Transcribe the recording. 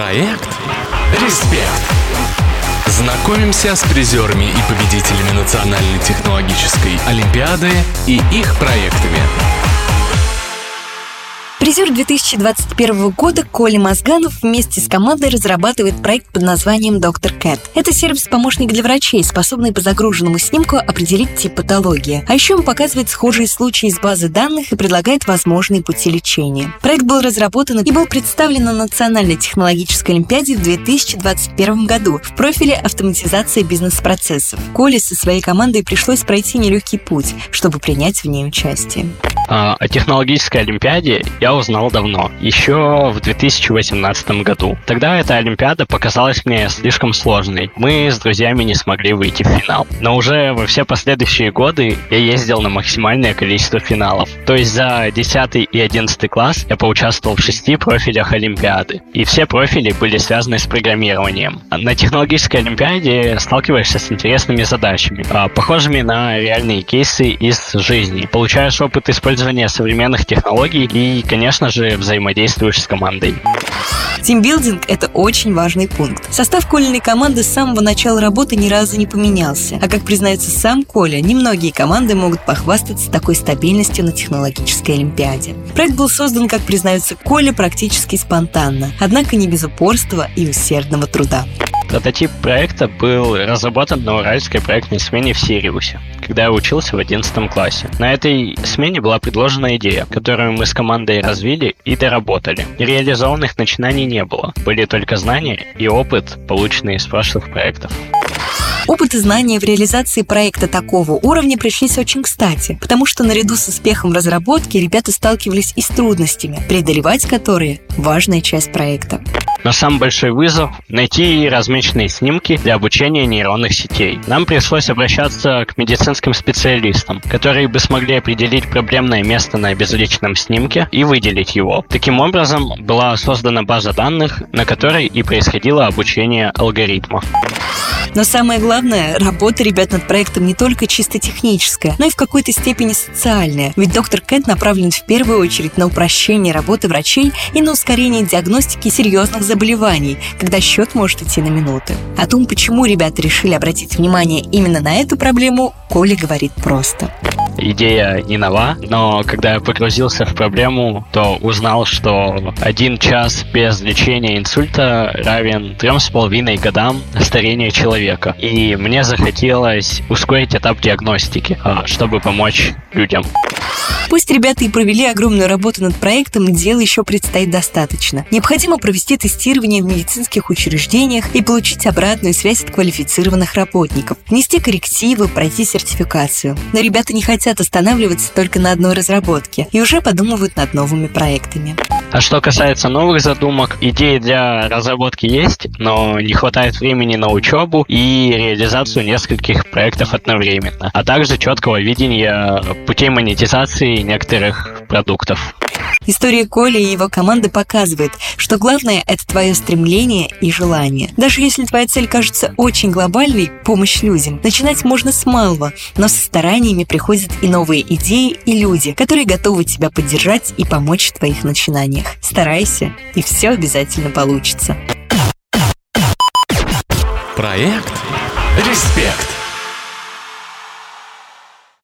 Проект «Респект». Знакомимся с призерами и победителями Национальной технологической олимпиады и их проектами. Призер 2021 года Коля Мозганов вместе с командой разрабатывает проект под названием «Доктор Кэт». Это сервис-помощник для врачей, способный по загруженному снимку определить тип патологии. А еще он показывает схожие случаи из базы данных и предлагает возможные пути лечения. Проект был разработан и был представлен на Национальной технологической олимпиаде в 2021 году в профиле автоматизации бизнес-процессов. Коле со своей командой пришлось пройти нелегкий путь, чтобы принять в ней участие. А, о технологической олимпиаде я узнал давно, еще в 2018 году. Тогда эта олимпиада показалась мне слишком сложной. Мы с друзьями не смогли выйти в финал. Но уже во все последующие годы я ездил на максимальное количество финалов. То есть за 10 и 11 класс я поучаствовал в шести профилях олимпиады. И все профили были связаны с программированием. На технологической олимпиаде сталкиваешься с интересными задачами, а, похожими на реальные кейсы из жизни. Получаешь опыт использования современных технологий и, конечно же, взаимодействуешь с командой. Тимбилдинг – это очень важный пункт. Состав Колиной команды с самого начала работы ни разу не поменялся. А как признается сам Коля, немногие команды могут похвастаться такой стабильностью на технологической олимпиаде. Проект был создан, как признается Коля, практически спонтанно, однако не без упорства и усердного труда. Прототип проекта был разработан на уральской проектной смене в Сириусе, когда я учился в 11 классе. На этой смене была предложена идея, которую мы с командой развили и доработали. Реализованных начинаний не было, были только знания и опыт, полученные из прошлых проектов. Опыт и знания в реализации проекта такого уровня пришлись очень кстати, потому что наряду с успехом разработки ребята сталкивались и с трудностями, преодолевать которые – важная часть проекта. Но самый большой вызов – найти размеченные снимки для обучения нейронных сетей. Нам пришлось обращаться к медицинским специалистам, которые бы смогли определить проблемное место на безличном снимке и выделить его. Таким образом, была создана база данных, на которой и происходило обучение алгоритмов. Но самое главное, работа ребят над проектом не только чисто техническая, но и в какой-то степени социальная. Ведь доктор Кент направлен в первую очередь на упрощение работы врачей и на ускорение диагностики серьезных заболеваний, когда счет может идти на минуты. О том, почему ребята решили обратить внимание именно на эту проблему, Коля говорит просто идея не нова, но когда я погрузился в проблему, то узнал, что один час без лечения инсульта равен трем с половиной годам старения человека. И мне захотелось ускорить этап диагностики, а, чтобы помочь людям. Пусть ребята и провели огромную работу над проектом, дел еще предстоит достаточно. Необходимо провести тестирование в медицинских учреждениях и получить обратную связь от квалифицированных работников, внести коррективы, пройти сертификацию. Но ребята не хотят останавливаться только на одной разработке и уже подумывают над новыми проектами. А что касается новых задумок, идеи для разработки есть, но не хватает времени на учебу и реализацию нескольких проектов одновременно, а также четкого видения путей монетизации некоторых продуктов. История Коли и его команды показывает, что главное – это твое стремление и желание. Даже если твоя цель кажется очень глобальной – помощь людям, начинать можно с малого, но со стараниями приходят и новые идеи, и люди, которые готовы тебя поддержать и помочь в твоих начинаниях. Старайся, и все обязательно получится. Проект «Респект»